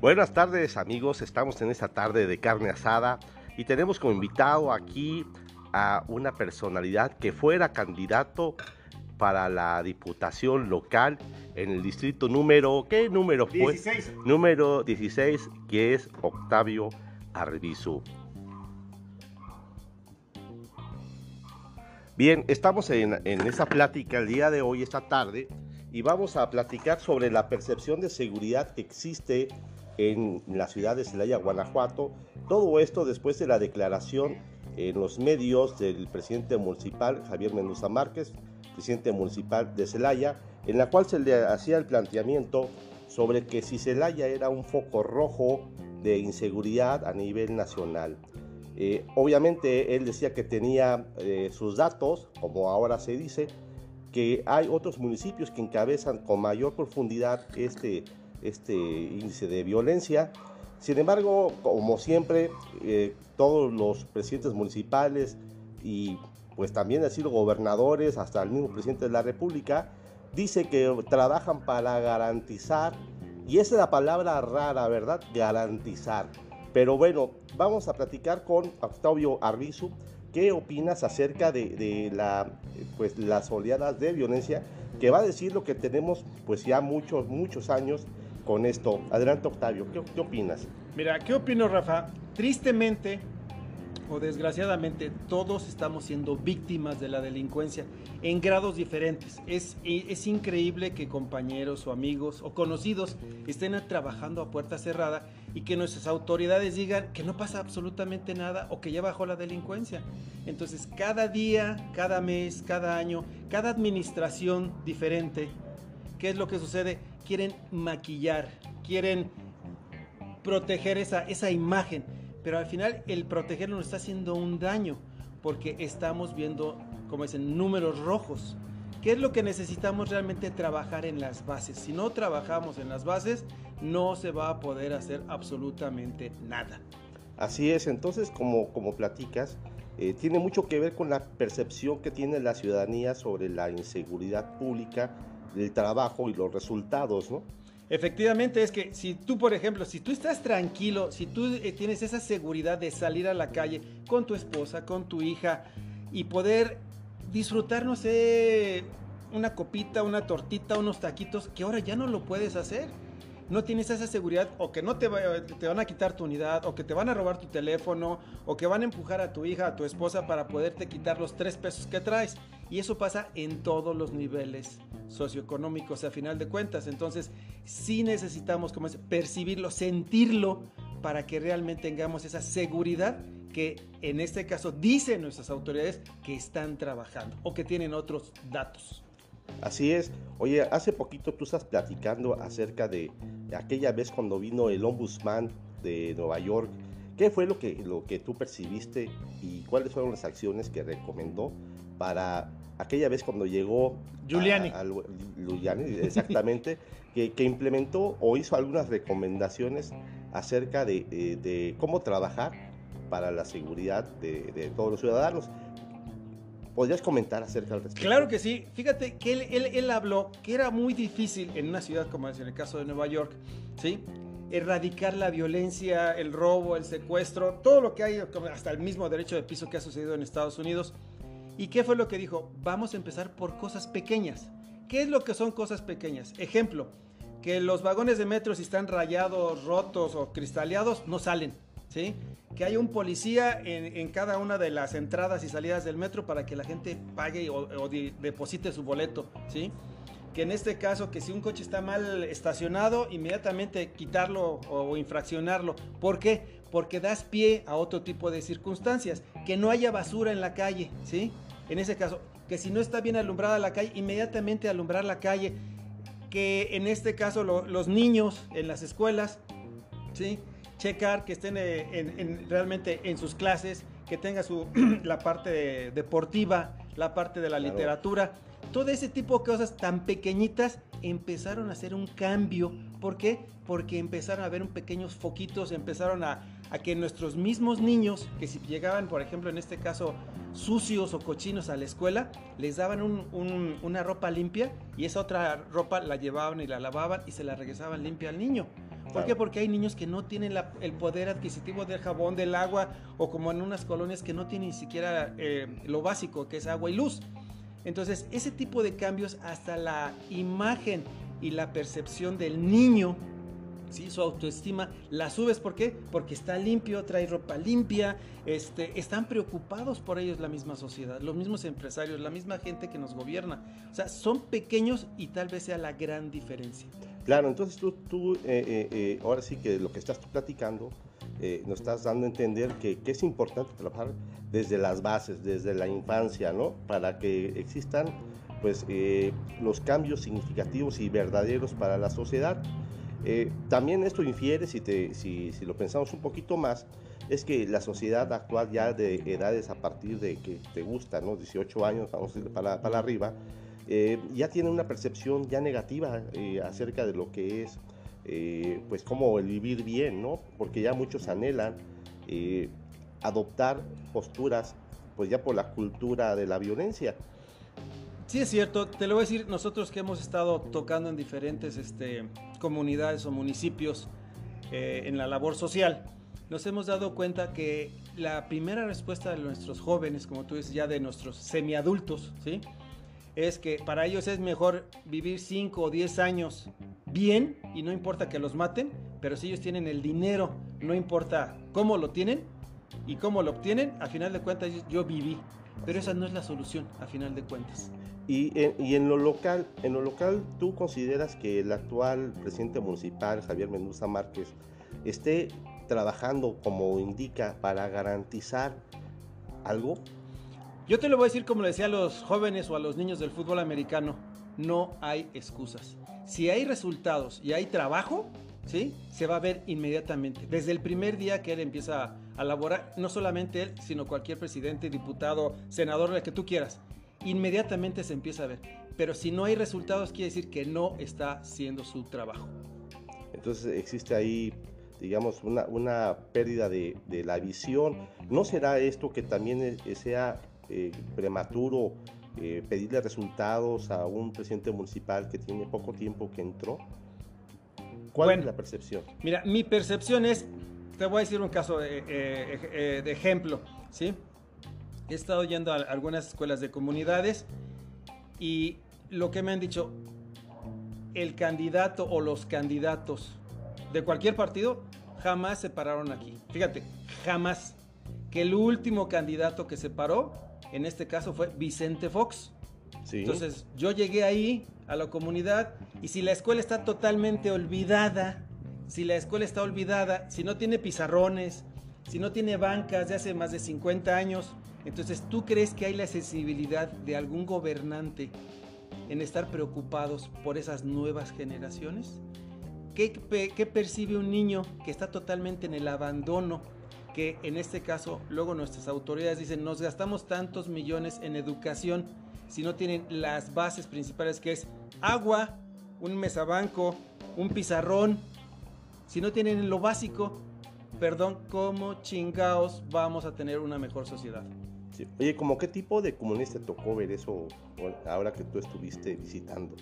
Buenas tardes amigos, estamos en esta tarde de carne asada y tenemos como invitado aquí a una personalidad que fuera candidato para la diputación local en el distrito número, ¿qué número fue? 16. Número 16, que es Octavio Arbizu. Bien, estamos en, en esa plática el día de hoy, esta tarde, y vamos a platicar sobre la percepción de seguridad que existe en la ciudad de Celaya, Guanajuato. Todo esto después de la declaración en los medios del presidente municipal Javier Mendoza Márquez, presidente municipal de Celaya, en la cual se le hacía el planteamiento sobre que si Celaya era un foco rojo de inseguridad a nivel nacional. Eh, obviamente él decía que tenía eh, sus datos, como ahora se dice, que hay otros municipios que encabezan con mayor profundidad este, este índice de violencia. Sin embargo, como siempre, eh, todos los presidentes municipales y pues también así los gobernadores, hasta el mismo presidente de la República, dice que trabajan para garantizar, y esa es la palabra rara, ¿verdad? Garantizar. Pero bueno, vamos a platicar con Octavio Arbizu. ¿Qué opinas acerca de, de, la, pues, las oleadas de violencia? Que va a decir lo que tenemos pues ya muchos, muchos años con esto. Adelante Octavio, ¿qué, opinas? Mira, ¿qué opino Rafa? Tristemente o desgraciadamente todos estamos siendo víctimas de la delincuencia en grados diferentes. Es, es increíble que compañeros o amigos o conocidos estén trabajando a puerta cerrada y que nuestras autoridades digan que no pasa absolutamente nada o que ya bajó la delincuencia. Entonces cada día, cada mes, cada año, cada administración diferente, ¿qué es lo que sucede? Quieren maquillar, quieren proteger esa, esa imagen pero al final el protegerlo nos está haciendo un daño porque estamos viendo, como dicen, números rojos. ¿Qué es lo que necesitamos realmente trabajar en las bases? Si no trabajamos en las bases, no se va a poder hacer absolutamente nada. Así es, entonces como, como platicas, eh, tiene mucho que ver con la percepción que tiene la ciudadanía sobre la inseguridad pública, el trabajo y los resultados, ¿no? Efectivamente, es que si tú, por ejemplo, si tú estás tranquilo, si tú eh, tienes esa seguridad de salir a la calle con tu esposa, con tu hija y poder disfrutar, no sé, una copita, una tortita, unos taquitos, que ahora ya no lo puedes hacer. No tienes esa seguridad o que no te, van a quitar tu unidad o que te van a robar tu teléfono o que van a empujar a tu hija, a tu esposa para poderte quitar los tres pesos que traes. Y eso pasa en todos los niveles socioeconómicos a final de cuentas. Entonces, sí necesitamos como percibirlo, sentirlo para que realmente tengamos esa seguridad que en este caso dicen nuestras autoridades que están trabajando o que tienen otros datos. Así es. Oye, hace poquito tú estás platicando acerca de aquella vez cuando vino el ombudsman de Nueva York. ¿Qué fue lo que, lo que tú percibiste y cuáles fueron las acciones que recomendó para aquella vez cuando llegó Giuliani, exactamente, que, que, implementó o hizo algunas recomendaciones acerca de, de, de cómo trabajar para la seguridad de, de, todos los ciudadanos. ¿Podrías comentar acerca del respecto? Claro que sí. Fíjate que él, él, habló que era muy difícil en una ciudad como es en el caso de Nueva York, ¿sí? erradicar la violencia, el robo, el secuestro, todo lo que hay, hasta el mismo derecho de piso que ha sucedido en Estados Unidos ¿Y qué fue lo que dijo? Vamos a empezar por cosas pequeñas. ¿Qué es lo que son cosas pequeñas? Ejemplo, que los vagones de metro si están rayados, rotos o cristaleados, no salen. ¿Sí? Que hay un policía en, cada una de las entradas y salidas del metro para que la gente pague o, o de, deposite su boleto. ¿sí? Que en este caso, que si un coche está mal estacionado, inmediatamente quitarlo o, infraccionarlo. ¿Por qué? Porque das pie a otro tipo de circunstancias. Que no haya basura en la calle. ¿sí? en ese caso, que si no está bien alumbrada la calle, inmediatamente alumbrar la calle, que en este caso lo, los niños en las escuelas, ¿sí? Checar que estén eh, en, en, realmente en sus clases, que tenga su, la parte de, deportiva, la parte de la claro. literatura, todo ese tipo de cosas tan pequeñitas empezaron a hacer un cambio. ¿Por qué? Porque empezaron a ver un pequeños foquitos, empezaron a, a que nuestros mismos niños, que si llegaban, por ejemplo, en este caso, sucios o cochinos a la escuela, les daban un, un, una ropa limpia y esa otra ropa la llevaban y la lavaban y se la regresaban limpia al niño. ¿Por qué? Porque hay niños que no tienen el poder adquisitivo del jabón, del agua, o como en unas colonias que no tienen ni siquiera eh, lo básico, que es agua y luz. Entonces, ese tipo de cambios, hasta la imagen y la percepción del niño, ¿sí? su autoestima, la subes. ¿Por qué? Porque está limpio, trae ropa limpia, este, están preocupados por ellos la misma sociedad, los mismos empresarios, la misma gente que nos gobierna. O sea, son pequeños y tal vez sea la gran diferencia. Claro, entonces tú, tú eh, eh, eh, ahora sí que lo que estás platicando, nos estás dando a entender que, que, es importante trabajar desde las bases, desde la infancia, ¿no? Para que existan, pues, los cambios significativos y verdaderos para la sociedad. También esto infiere, si, te, si, lo pensamos un poquito más, es que la sociedad actual ya de edades a partir de que te gusta, ¿no? 18 años, vamos a ir para, para arriba, eh, ya tiene una percepción ya negativa eh, acerca de lo que es, eh, pues, como el vivir bien, ¿no? Porque ya muchos anhelan adoptar posturas, pues, ya por la cultura de la violencia. Sí, es cierto. Te lo voy a decir, nosotros que hemos estado tocando en diferentes este, comunidades o municipios en la labor social, nos hemos dado cuenta que la primera respuesta de nuestros jóvenes, como tú dices, ya de nuestros semiadultos, ¿sí? es que para ellos es mejor vivir 5 o 10 años bien y no importa que los maten, pero si ellos tienen el dinero, no importa cómo lo tienen y cómo lo obtienen, a final de cuentas yo viví. Pero esa no es la solución, a final de cuentas. Y en, lo local, en lo local, ¿tú consideras que el actual presidente municipal, Javier Mendoza Márquez, esté trabajando como indica para garantizar algo? Yo te lo voy a decir como le decía a los jóvenes o a los niños del fútbol americano, no hay excusas. Si hay resultados y hay trabajo, ¿sí? Se va a ver inmediatamente. Desde el primer día que él empieza a laborar, no solamente él, sino cualquier presidente, diputado, senador, el que tú quieras, inmediatamente se empieza a ver. Pero si no hay resultados, quiere decir que no está haciendo su trabajo. Entonces existe ahí digamos, una, una pérdida de, de, la visión. ¿No será esto que también sea eh, prematuro eh, pedirle resultados a un presidente municipal que tiene poco tiempo que entró? ¿Cuál es la percepción? Mira, mi percepción es, te voy a decir un caso de, eh, de ejemplo, ¿sí? He estado yendo a algunas escuelas de comunidades y lo que me han dicho, el candidato o los candidatos de cualquier partido jamás se pararon aquí. Fíjate, jamás. Que el último candidato que se paró en este caso fue Vicente Fox. Entonces yo llegué ahí a la comunidad y si la escuela está totalmente olvidada, si la escuela está olvidada, si no tiene pizarrones, si no tiene bancas de hace más de 50 años, entonces tú crees que hay la sensibilidad de algún gobernante en estar preocupados por esas nuevas generaciones? ¿Qué, ¿Qué, percibe un niño que está totalmente en el abandono que en este caso luego nuestras autoridades dicen nos gastamos tantos millones en educación si no tienen las bases principales que es agua, un mesabanco, un pizarrón, si no tienen lo básico, perdón, ¿cómo chingaos vamos a tener una mejor sociedad? Oye, ¿cómo qué tipo de comunidades te tocó ver eso ahora que tú estuviste visitando?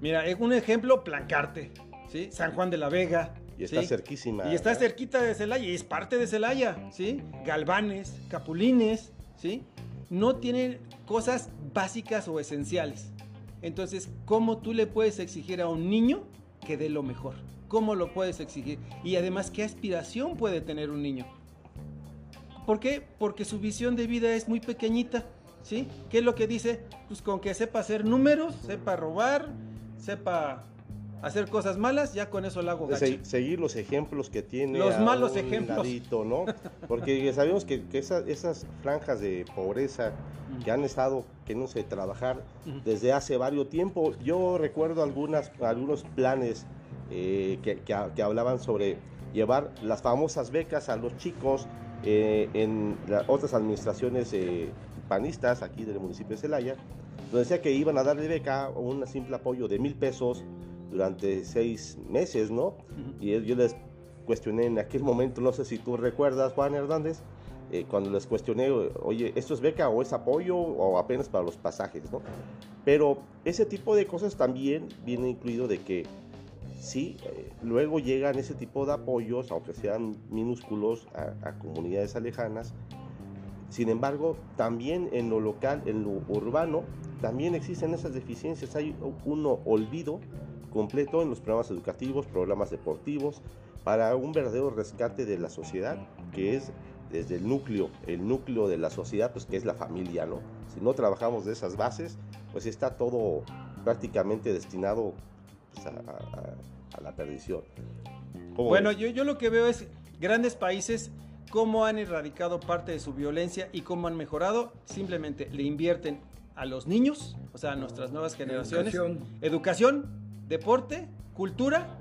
Mira, un ejemplo, Plancarte, ¿sí? San Juan de la Vega, y está cerquísima. Y está cerquita de Celaya, y es parte de Celaya, ¿sí? Galvanes, Capulines, ¿sí? No tienen cosas básicas o esenciales. Entonces, ¿cómo tú le puedes exigir a un niño que dé lo mejor? ¿Cómo lo puedes exigir? Y además, ¿qué aspiración puede tener un niño? ¿Por qué? Porque su visión de vida es muy pequeñita, ¿sí? ¿Qué es lo que dice? Pues con que sepa hacer números, sepa robar, sepa hacer cosas malas, ya con eso lo hago seguir los ejemplos que tiene. Los malos ejemplos. ¿no? Porque sabemos que, esas, franjas de pobreza que han estado que no sé trabajar desde hace varios tiempo. Yo recuerdo algunas, algunos planes eh, que, hablaban sobre llevar las famosas becas a los chicos eh, en otras administraciones eh, panistas aquí del municipio de Celaya, donde decía que iban a darle beca o un simple apoyo de mil pesos durante seis meses, ¿no? Y yo les cuestioné en aquel momento, no sé si tú recuerdas, Juan Hernández, eh, cuando les cuestioné, oye, ¿esto es beca o es apoyo o apenas para los pasajes, ¿no? Pero ese tipo de cosas también viene incluido de que sí, eh, luego llegan ese tipo de apoyos, aunque sean minúsculos, a, comunidades alejanas. Sin embargo, también en lo local, en lo urbano, también existen esas deficiencias. Hay un olvido completo en los programas educativos, programas deportivos, para un verdadero rescate de la sociedad, que es desde el núcleo, el núcleo de la sociedad, pues que es la familia, ¿no? Si no trabajamos de esas bases, pues está todo prácticamente destinado pues, a, la perdición. Bueno, yo, yo lo que veo es grandes países cómo han erradicado parte de su violencia y cómo han mejorado. Simplemente le invierten a los niños, o sea, a nuestras nuevas generaciones, educación, educación deporte, cultura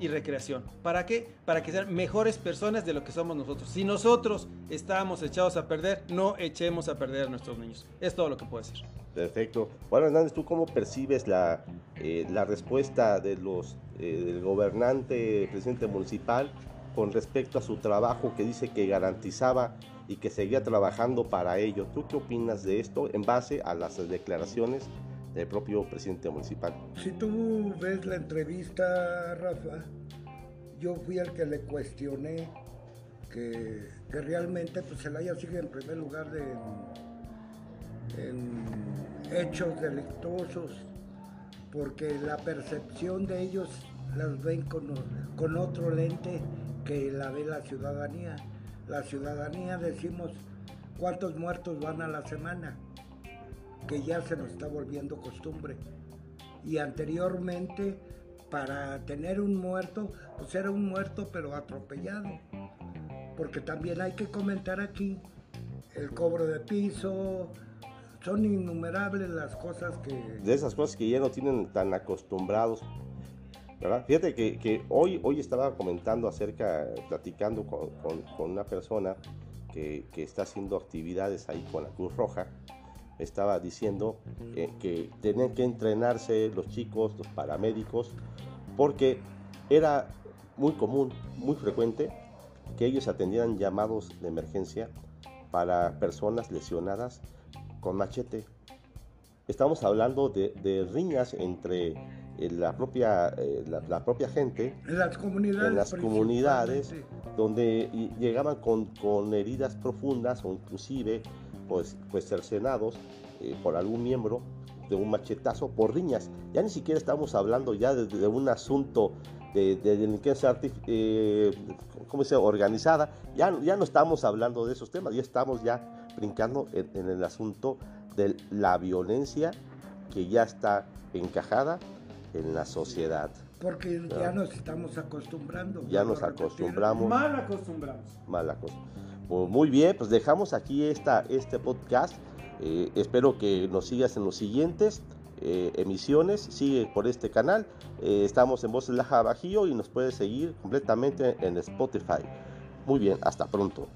y recreación. ¿Para qué? Para que sean mejores personas de lo que somos nosotros. Si nosotros estamos echados a perder, no echemos a perder a nuestros niños. Es todo lo que puede ser. Perfecto. Bueno, Hernández, ¿tú cómo percibes la, eh, la respuesta de los, eh, del gobernante, presidente municipal, con respecto a su trabajo que dice que garantizaba y que seguía trabajando para ello? ¿Tú qué opinas de esto en base a las declaraciones del propio presidente municipal. Si tú ves la entrevista, Rafa, yo fui el que le cuestioné que, realmente pues Celaya sigue en primer lugar de, en hechos delictuosos, porque la percepción de ellos las ven con otro lente que la ve la ciudadanía. La ciudadanía decimos cuántos muertos van a la semana que ya se nos está volviendo costumbre. Y anteriormente, para tener un muerto, pues era un muerto pero atropellado. Porque también hay que comentar aquí el cobro de piso, son innumerables las cosas que... De esas cosas que ya no tienen tan acostumbrados. Fíjate que, hoy, hoy estaba comentando acerca, platicando con, una persona que, que, está haciendo actividades ahí con la Cruz Roja estaba diciendo que tenían que entrenarse los chicos, los paramédicos, porque era muy común, muy frecuente que ellos atendieran llamados de emergencia para personas lesionadas con machete. Estamos hablando de, riñas entre eh, la propia, eh, la, propia gente en las comunidades, en las comunidades donde llegaban con, con heridas profundas o inclusive pues, pues cercenados eh, por algún miembro de un machetazo por riñas. Ya ni siquiera estamos hablando ya de, un asunto de, delincuencia eh, ¿cómo se organizada. Ya, ya no estamos hablando de esos temas, ya estamos ya brincando en, el asunto de la violencia que ya está encajada en la sociedad. Porque ya nos estamos acostumbrando. Ya nos acostumbramos. Mal acostumbramos. Mal acostumbramos. Pues muy bien, pues dejamos aquí esta, este podcast. Eh, espero que nos sigas en los siguientes eh, emisiones. Sigue por este canal. Eh, estamos en Voces Laja Bajío y nos puedes seguir completamente en Spotify. Muy bien, hasta pronto.